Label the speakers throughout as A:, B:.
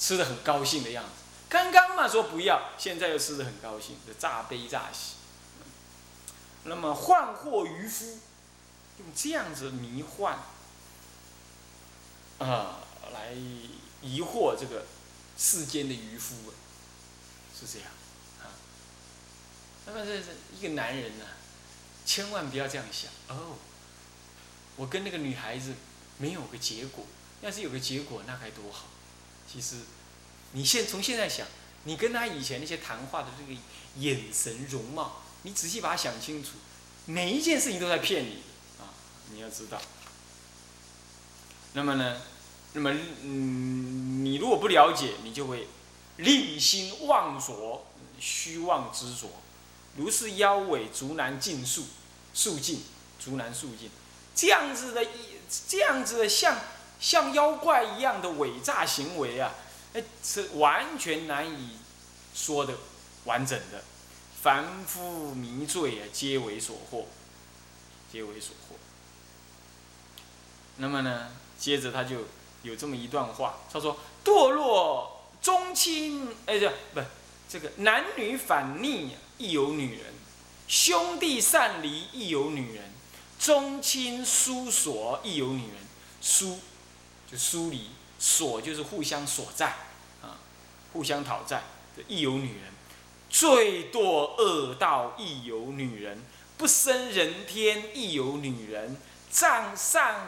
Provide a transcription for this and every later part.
A: 吃的很高兴的样子。刚刚嘛说不要，现在又吃的很高兴，就诈悲诈喜。那么幻惑渔夫，用这样子迷幻啊来疑惑这个世间的渔夫，是这样啊。那么这是一个男人呢，千万不要这样想哦。我跟那个女孩子没有个结果，要是有个结果那该多好。其实，你现从现在想，你跟他以前那些谈话的这个眼神容貌。你仔细把它想清楚，每一件事情都在骗你啊！你要知道。那么呢，那么嗯，你如果不了解，你就会令心妄所，虚妄执着，如是腰尾足难尽数，数尽足难数尽，这样子的一，这样子的像像妖怪一样的伪诈行为啊，哎，是完全难以说的完整的。凡夫迷醉啊，皆为所惑，皆为所惑。那么呢，接着他就有这么一段话，他说：“堕落宗亲，哎，这不，这个男女反逆亦有女人，兄弟散离亦有女人，宗亲疏锁亦有女人，疏就疏离，锁就是互相所债啊，互相讨债，亦有女人。”最堕恶道亦有女人，不生人天亦有女人，障上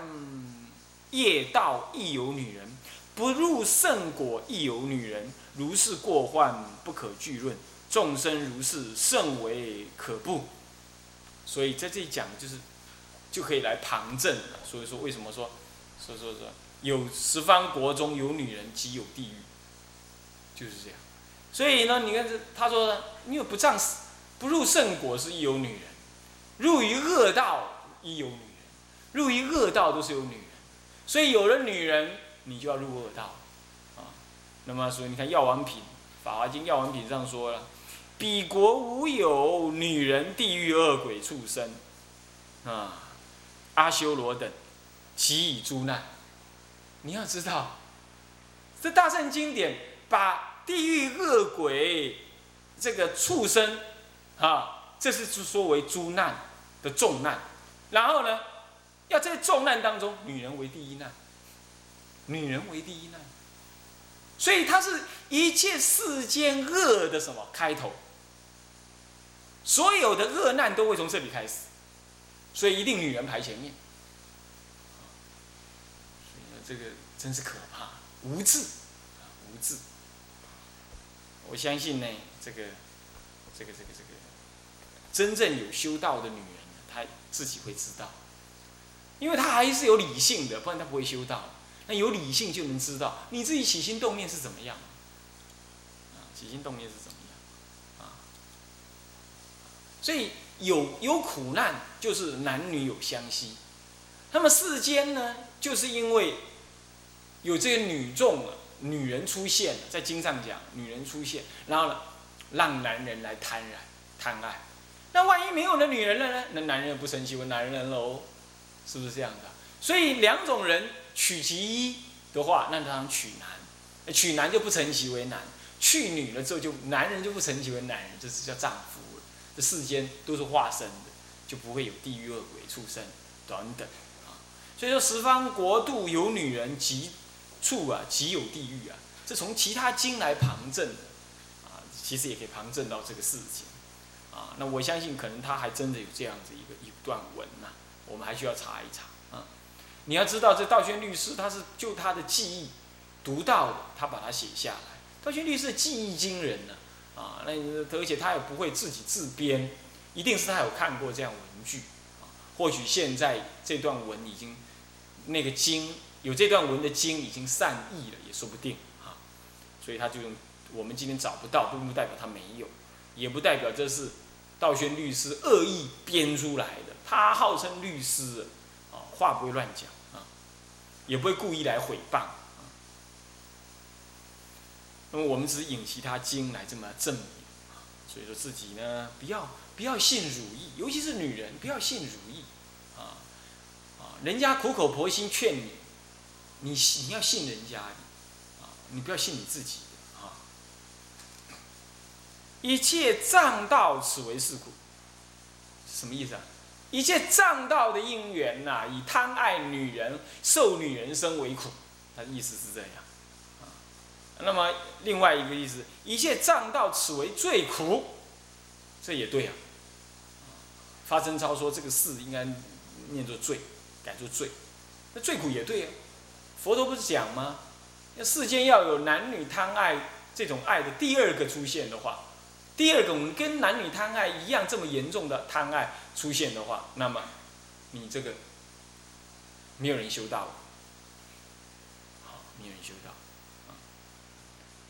A: 业道亦有女人，不入圣果亦有女人。如是过患不可具论，众生如是甚为可怖。所以在这里讲就是，就可以来旁证了。所以说为什么说，说说说有十方国中有女人即有地狱，就是这样。所以呢，你看这，他说，因为不仗不入圣果是亦有女人，入于恶道亦有女人，入于恶道都是有女人，所以有了女人，你就要入恶道，啊，那么所以你看《药王品》《法华经》《药王品》上说了，彼国无有女人，地狱恶鬼畜生，啊，阿修罗等，其以诸难。你要知道，这大圣经典把。地狱恶鬼，这个畜生，啊，这是说为诸难的重难。然后呢，要在重难当中，女人为第一难，女人为第一难。所以它是一切世间恶的什么开头？所有的恶难都会从这里开始，所以一定女人排前面。这个真是可怕，无智，无智。我相信呢，这个，这个，这个，这个，真正有修道的女人，她自己会知道，因为她还是有理性的，不然她不会修道。那有理性就能知道你自己起心动念是怎么样，啊，起心动念是怎么样，啊，所以有有苦难就是男女有相惜，那么世间呢，就是因为有这个女众了。女人出现了，在经上讲，女人出现，然后呢，让男人来贪婪、贪爱。那万一没有了女人了呢？那男人不成其为男人喽？是不是这样的？所以两种人取其一的话，那当然取男。取男就不成其为男，去女了之后就男人就不成其为男人，这是叫丈夫了。这世间都是化身的，就不会有地狱恶鬼畜生等等啊。所以说十方国度有女人及。处啊，即有地狱啊！这从其他经来旁证的啊，其实也可以旁证到这个事情啊。那我相信，可能他还真的有这样子一个一段文呐，我们还需要查一查啊。你要知道，这道宣律师他是就他的记忆读到的，他把它写下来。道宣律师记忆惊人呢啊，那而且他也不会自己自编，一定是他有看过这样文句啊。或许现在这段文已经那个经。有这段文的经已经善意了，也说不定啊，所以他就用我们今天找不到，并不代表他没有，也不代表这是道宣律师恶意编出来的。他号称律师啊，话不会乱讲啊，也不会故意来诽谤啊。那么我们只引其他经来这么证明，所以说自己呢，不要不要信如意，尤其是女人，不要信如意啊啊，人家苦口婆心劝你。你你要信人家的，啊，你不要信你自己啊。一切障道，此为是苦。什么意思啊？一切障道的因缘呐，以贪爱女人、受女人身为苦。他的意思是这样。啊，那么另外一个意思，一切障道，此为最苦。这也对啊。发真超说这个事应该念作罪，改作罪。那最苦也对啊。佛陀不是讲吗？世间要有男女贪爱这种爱的第二个出现的话。第二个我们跟男女贪爱一样这么严重的贪爱出现的话，那么你这个没有人修道，好，没有人修道。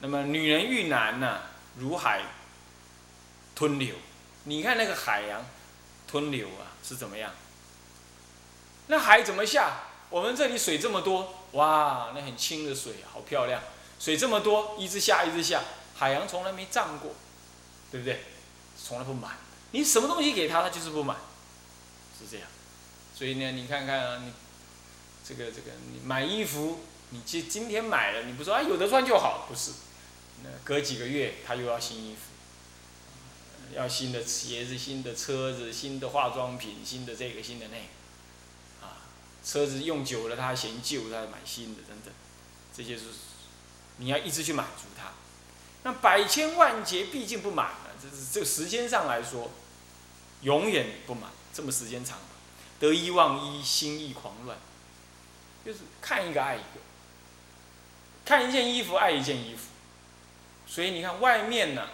A: 那么女人遇难呢，如海吞流。你看那个海洋吞流啊，是怎么样？那海怎么下？我们这里水这么多，哇，那很清的水，好漂亮。水这么多，一直下，一直下，海洋从来没涨过。对不对？从来不满，你什么东西给他，他就是不满，是这样。所以呢，你看看啊，你这个这个，你买衣服，你今今天买了，你不说啊有的穿就好，不是？那隔几个月他又要新衣服，要新的鞋子、新的车子、新的化妆品、新的这个、新的那个，车子用久了他嫌旧，他买新的等等，这些是你要一直去满足他。那百千万劫毕竟不满了，这是这个时间上来说，永远不满。这么时间长，得一忘一，心意狂乱，就是看一个爱一个，看一件衣服爱一件衣服。所以你看外面呢，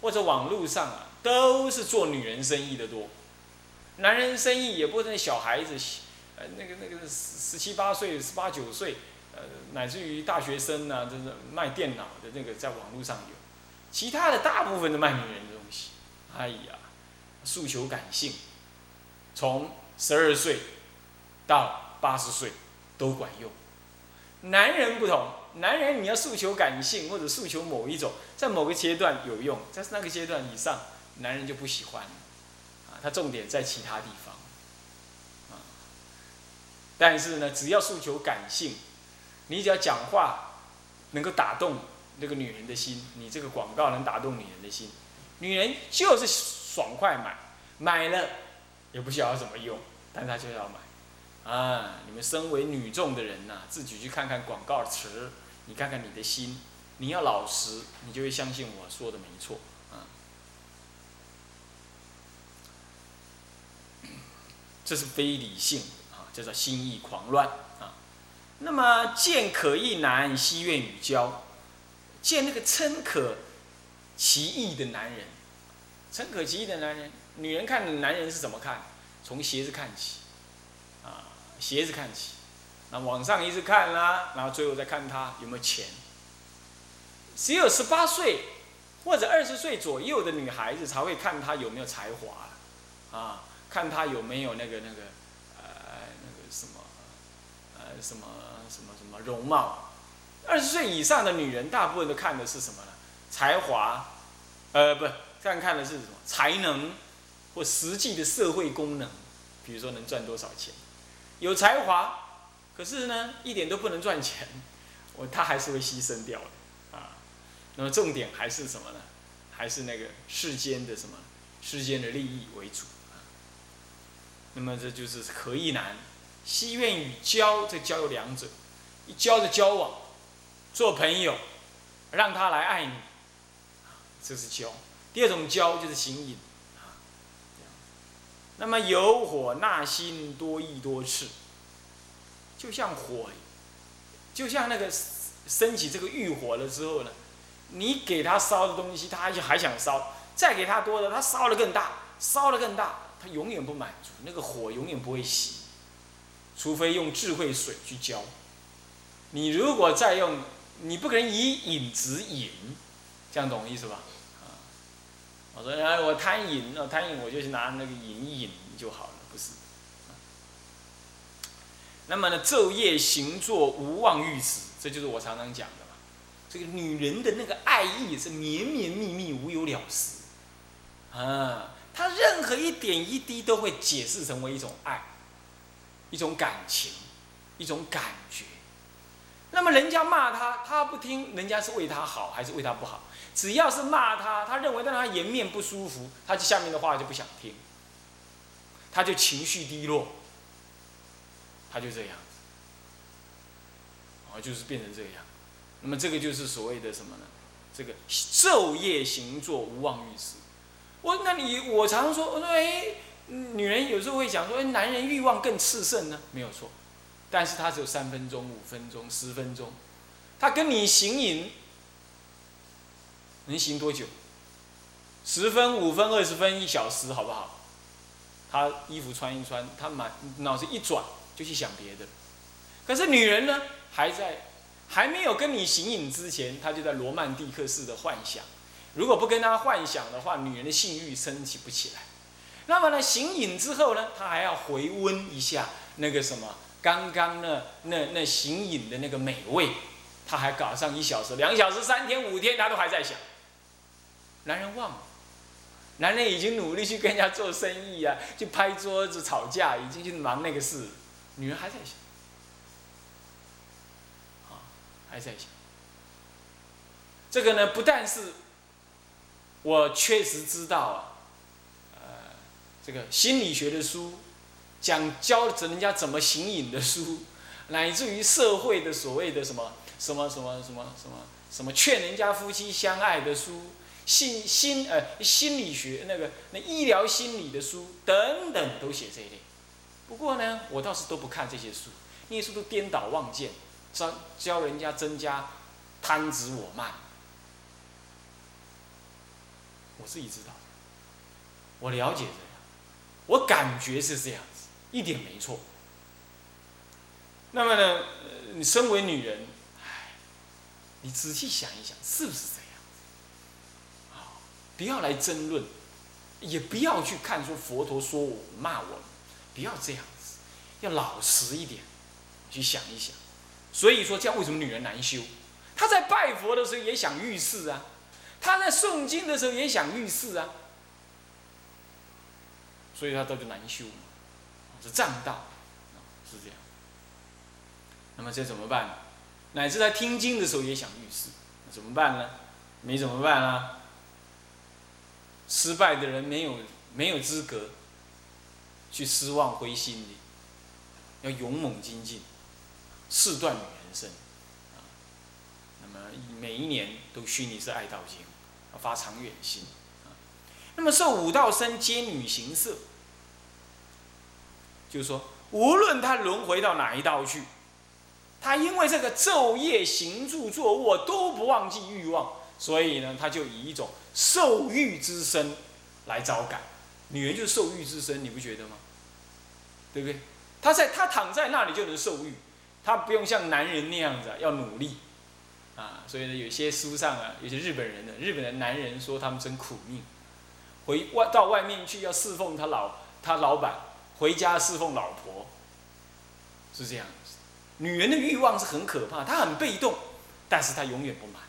A: 或者网络上啊，都是做女人生意的多，男人生意也不是小孩子，呃，那个那个十十七八岁、十八九岁。呃，乃至于大学生呢，就是卖电脑的那个，在网络上有，其他的大部分都卖女人的东西。哎呀，诉求感性，从十二岁到八十岁都管用。男人不同，男人你要诉求感性或者诉求某一种，在某个阶段有用，在那个阶段以上，男人就不喜欢。啊，他重点在其他地方。但是呢，只要诉求感性。你只要讲话能够打动那个女人的心，你这个广告能打动女人的心，女人就是爽快买，买了也不晓得怎么用，但她就要买。啊，你们身为女众的人呐，自己去看看广告词，你看看你的心，你要老实，你就会相信我说的没错啊。这是非理性，叫做心意狂乱啊。那么见可意男，惜愿与交。见那个称可其意的男人，称可其意的男人，女人看男人是怎么看？从鞋子看起，啊，鞋子看起，那往上一直看啦，然后最后再看他有没有钱。只有十八岁或者二十岁左右的女孩子才会看他有没有才华，啊，看他有没有那个，那个什么，呃，什么。什么什么容貌？二十岁以上的女人，大部分都看的是什么呢？才华，呃，不，看看的是什么？才能或实际的社会功能，比如说能赚多少钱？有才华，可是呢，一点都不能赚钱，我他还是会牺牲掉的啊。那么重点还是什么呢？还是那个世间的什么？世间的利益为主啊。那么这就是可意难，惜愿与交，这交有两者。一交的交往，做朋友，让他来爱你，这是交。第二种交就是行淫，那么有火纳心，多易多次，就像火，就像那个升起这个欲火了之后呢，你给他烧的东西，他就还想烧，再给他多的，他烧的更大，烧的更大，他永远不满足，那个火永远不会熄，除非用智慧水去浇。你如果再用，你不可能以饮止饮，这样懂我意思吧？啊，我说哎，我贪饮，那贪饮我就去拿那个饮一饮就好了，不是？那么呢，昼夜行坐无忘欲死，这就是我常常讲的嘛。这个女人的那个爱意是绵绵密密，无有了时，啊，她任何一点一滴都会解释成为一种爱，一种感情，一种感觉。那么人家骂他，他不听，人家是为他好还是为他不好？只要是骂他，他认为让他颜面不舒服，他就下面的话就不想听，他就情绪低落，他就这样，啊，就是变成这样。那么这个就是所谓的什么呢？这个昼夜行坐无忘欲事。我那你我常说，我说哎，女人有时候会讲说，哎，男人欲望更炽盛呢，没有错。但是他只有三分钟、五分钟、十分钟，他跟你行淫，能行多久？十分、五分、二十分、一小时，好不好？他衣服穿一穿，他满脑子一转就去想别的。可是女人呢，还在还没有跟你行淫之前，她就在罗曼蒂克式的幻想。如果不跟他幻想的话，女人的性欲升起不起来。那么呢，行淫之后呢，他还要回温一下那个什么。刚刚那那那行影的那个美味，他还搞上一小时、两小时、三天、五天，他都还在想。男人忘了，男人已经努力去跟人家做生意啊，去拍桌子、吵架，已经去忙那个事，女人还在想，啊，还在想。这个呢，不但是我确实知道啊，这个心理学的书。讲教人家怎么行淫的书，乃至于社会的所谓的什么什么什么什么什么什么劝人家夫妻相爱的书，心心呃心理学那个那医疗心理的书等等都写这一类。不过呢，我倒是都不看这些书，那些书都颠倒妄见，教教人家增加贪执我慢。我自己知道，我了解这样，我感觉是这样子。一点没错。那么呢，你身为女人，唉，你仔细想一想，是不是这样？好，不要来争论，也不要去看说佛陀说我骂我，不要这样子，要老实一点，去想一想。所以说，这样为什么女人难修？她在拜佛的时候也想遇事啊，她在诵经的时候也想遇事啊，所以她都就难修嘛。是障道，是这样。那么这怎么办？乃至在听经的时候也想遇事，怎么办呢？没怎么办啊？失败的人没有没有资格去失望灰心的，要勇猛精进，誓断女人生啊。那么每一年都虚拟是爱道经，发长远心。那么受五道身皆女形色。就是说，无论他轮回到哪一道去，他因为这个昼夜行住坐卧都不忘记欲望，所以呢，他就以一种受欲之身来招感。女人就是受欲之身，你不觉得吗？对不对？他在他躺在那里就能受欲，他不用像男人那样子要努力啊。所以呢，有些书上啊，有些日本人的日本的男人说他们真苦命，回外到外面去要侍奉他老他老板。回家侍奉老婆，是这样子。女人的欲望是很可怕，她很被动，但是她永远不满。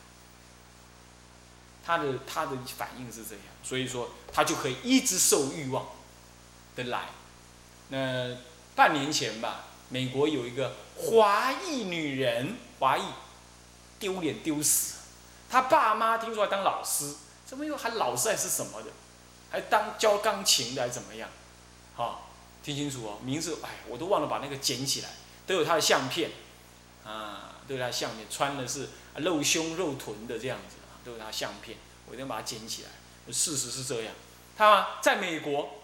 A: 她的她的反应是这样，所以说她就可以一直受欲望的来。那半年前吧，美国有一个华裔女人，华裔丢脸丢死。她爸妈听说当老师，怎么又还老师还是什么的，还当教钢琴的还怎么样？好。听清楚哦，名字哎，我都忘了把那个捡起来，都有他的相片，啊，都有他的相片，穿的是露胸露臀的这样子啊，都有他相片，我一定要把它捡起来。事实是这样，他在美国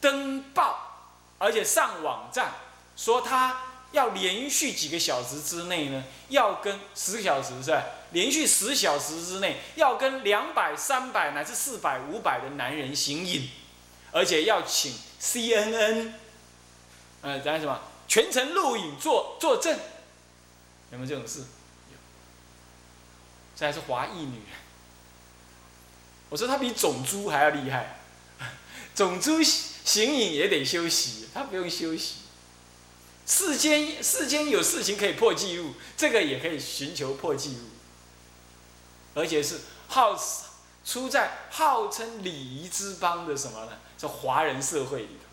A: 登报，而且上网站说他要连续几个小时之内呢，要跟十个小时是吧？连续十小时之内要跟两百、三百乃至四百、五百的男人行淫，而且要请 CNN。呃，讲什么？全程录影作作证，有没有这种事？有。这还是华裔女人。我说她比种猪还要厉害，种猪行影也得休息，她不用休息。世间世间有事情可以破纪录，这个也可以寻求破纪录，而且是号出在号称礼仪之邦的什么呢？在华人社会里头。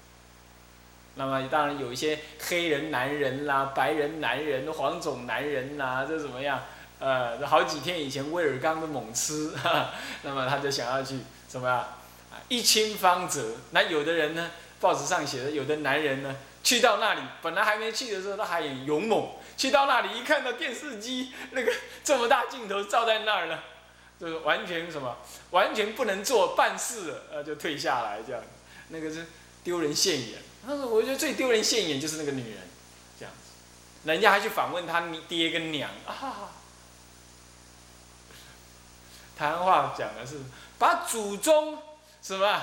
A: 那么当然有一些黑人男人啦、白人男人、黄种男人啦，这怎么样？呃，好几天以前威尔刚的猛吃，那么他就想要去什么呀？一清方泽。那有的人呢，报纸上写的，有的男人呢，去到那里，本来还没去的时候，他还很勇猛，去到那里一看到电视机那个这么大镜头照在那儿呢，就是完全什么，完全不能做办事了，呃，就退下来这样，那个是丢人现眼。他说，我觉得最丢人现眼就是那个女人，这样子，人家还去访问他爹跟娘啊。谈话讲的是把祖宗什么，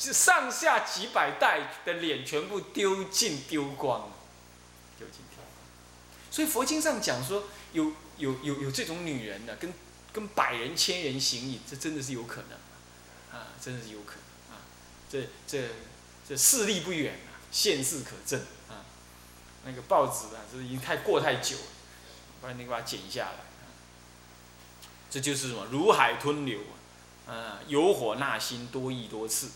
A: 上下几百代的脸全部丢尽丢光了，丢尽丢光。所以佛经上讲说有有有有这种女人呢，跟跟百人千人行淫，这真的是有可能啊，真的是有可能啊，这这这势力不远啊，现世可证啊。那个报纸啊，这已经太过太久了，不然你把它剪下来。这就是什么？如海吞流啊！啊有火纳心，多易多次。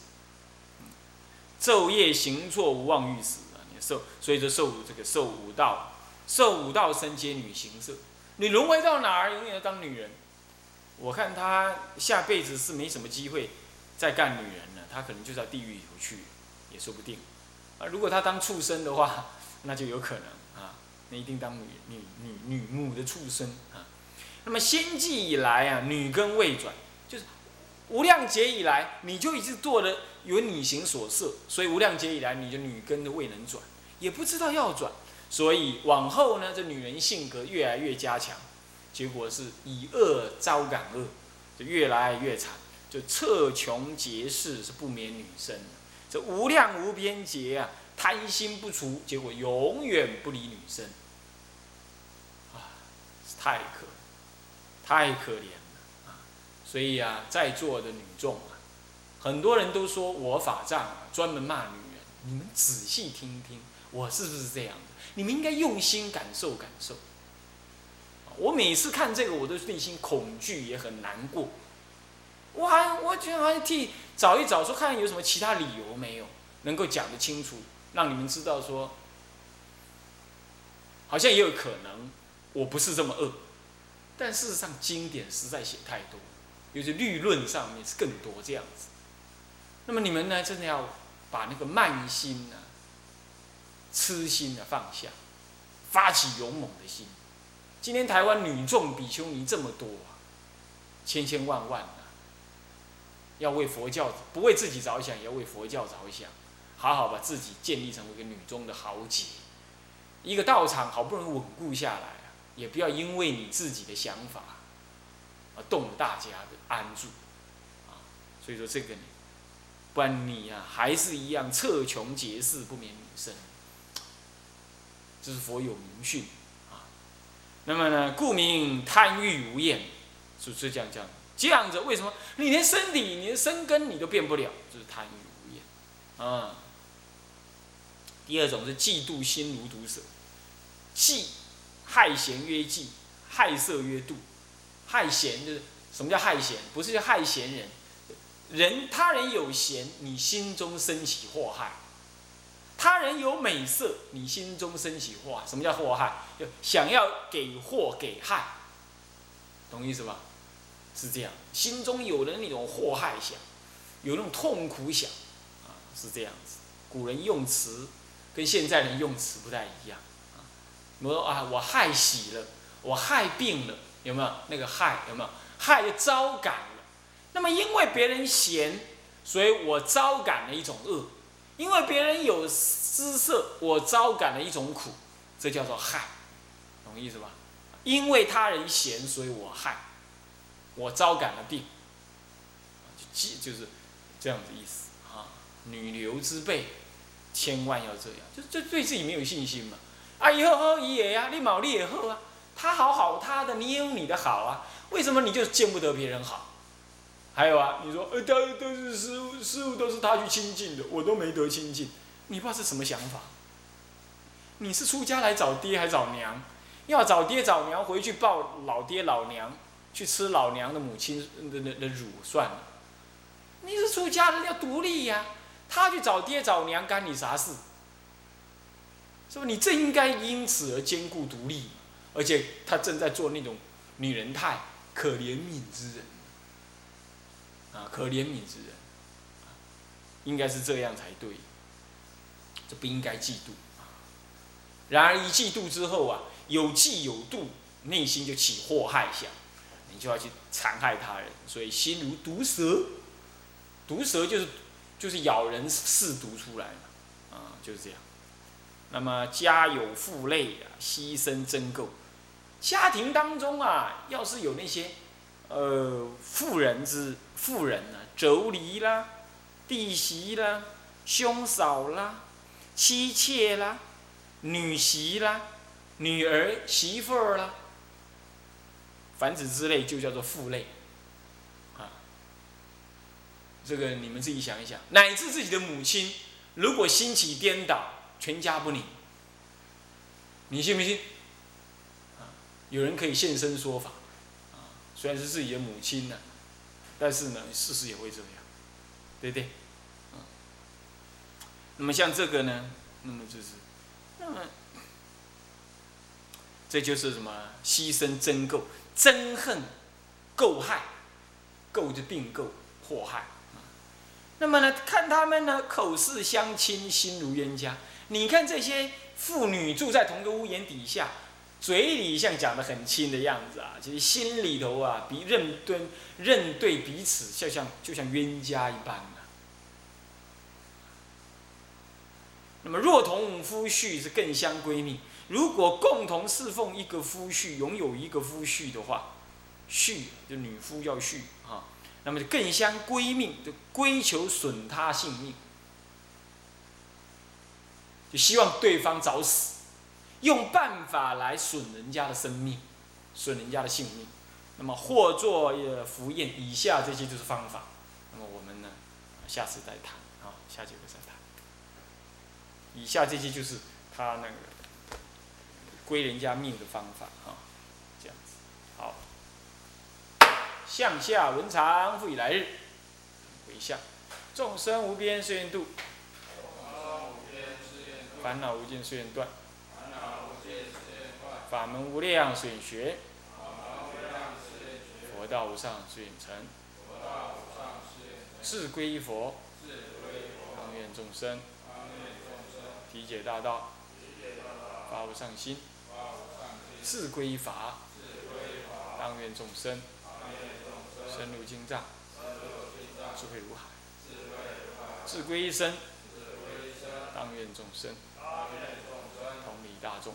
A: 昼夜行错，无忘欲死啊！你受，所以说受这个受五道，受五道生皆女形色。你轮回到哪儿，永远要当女人。我看他下辈子是没什么机会再干女人了，他可能就在地狱里头去，也说不定。啊，如果他当畜生的话，那就有可能啊，那一定当女女女女母的畜生啊。那么先际以来啊，女根未转，就是无量劫以来，你就一直做的有女形所摄，所以无量劫以来，你的女根都未能转，也不知道要转，所以往后呢，这女人性格越来越加强，结果是以恶招感恶，就越来越惨，就彻穷劫世是不免女生，这无量无边劫啊，贪心不除，结果永远不理女生，啊，太可。太可怜！所以啊，在座的女众啊，很多人都说我法藏，专门骂女人。你们仔细听听，我是不是这样的？你们应该用心感受感受。我每次看这个，我都内心恐惧，也很难过。我还我觉得还替找一找，说看有什么其他理由没有，能够讲得清楚，让你们知道说，好像也有可能，我不是这么恶。但事实上，经典实在写太多，尤其律论上面是更多这样子。那么你们呢，真的要把那个慢心呢、痴心呢放下，发起勇猛的心。今天台湾女众比丘尼这么多啊，千千万万啊，要为佛教不为自己着想，也要为佛教着想，好好把自己建立成为一个女中的豪杰，一个道场好不容易稳固下来。也不要因为你自己的想法，而动了大家的安住，啊，所以说这个呢，不然你啊还是一样彻穷结世不免女生，这是佛有明训，啊，那么呢，故名贪欲无厌，是不是这样讲？这样子为什么你连身体、你的身根你都变不了？就是贪欲无厌，啊。第二种是嫉妒心如毒蛇，嫉。害贤曰嫉，害色曰妒。害贤就是什么叫害贤？不是叫害贤人，人他人有贤，你心中升起祸害；他人有美色，你心中升起祸。什么叫祸害？就想要给祸给害，懂意思吧？是这样，心中有了那种祸害想，有那种痛苦想，啊，是这样子。古人用词跟现在人用词不太一样啊。我说啊，我害喜了，我害病了，有没有那个害？有没有害就招感了？那么因为别人嫌，所以我招感了一种恶；因为别人有姿色，我招感了一种苦，这叫做害，懂意思吧？因为他人嫌，所以我害，我招感了病，就就是这样子意思啊。女流之辈，千万要这样，就就对自己没有信心嘛。啊，以后好伊也呀，你毛利也好啊，他好好他的，你也有你的好啊，为什么你就见不得别人好？还有啊，你说呃，都都是师傅，师傅都是他去亲近的，我都没得亲近，你不知道是什么想法？你是出家来找爹还找娘？要找爹找娘回去抱老爹老娘，去吃老娘的母亲的的的乳算了。你是出家人要独立呀。他去找爹找娘，干你啥事？是不？你正应该因此而兼顾独立，而且他正在做那种女人态，可怜悯之人，啊，可怜悯之人，应该是这样才对。这不应该嫉妒。然而一嫉妒之后啊，有嫉有妒，内心就起祸害想，你就要去残害他人，所以心如毒蛇，毒蛇就是就是咬人试毒出来嘛，啊，就是这样。那么家有负累啊，牺牲争垢。家庭当中啊，要是有那些呃妇人之妇人啊，妯娌啦、弟媳啦、兄嫂啦、妻妾啦。女媳啦，女儿媳妇儿啦，凡此之类就叫做父类，啊，这个你们自己想一想，乃至自己的母亲，如果心起颠倒，全家不宁，你信不信？有人可以现身说法，啊，虽然是自己的母亲呢，但是呢，事实也会这样，对不对？啊，那么像这个呢，那么就是。那么，这就是什么？牺牲争垢、憎恨、垢害，垢就并垢、祸害。那么呢，看他们呢，口似相亲，心如冤家。你看这些妇女住在同个屋檐底下，嘴里像讲的很亲的样子啊，其实心里头啊，比认对认对彼此，就像就像冤家一般啊。那么若同夫婿是更相闺蜜。如果共同侍奉一个夫婿，拥有一个夫婿的话，婿就女夫要婿啊，那么就更相闺蜜，就归求损他性命，就希望对方早死，用办法来损人家的生命，损人家的性命。那么或作福宴，以下这些就是方法。那么我们呢，下次再谈啊，下节课再谈。以下这些就是他那个归人家命的方法啊，这样子，好，向下文长复以来日，回向，众生无边誓愿度，烦恼无尽誓愿断，法门无量水学，佛道无上誓愿成，智归一佛，当愿众生。体解大道，发无上心，智归法，当愿众生。深入经藏，智慧如海，智归一生，当愿众生。同理大众，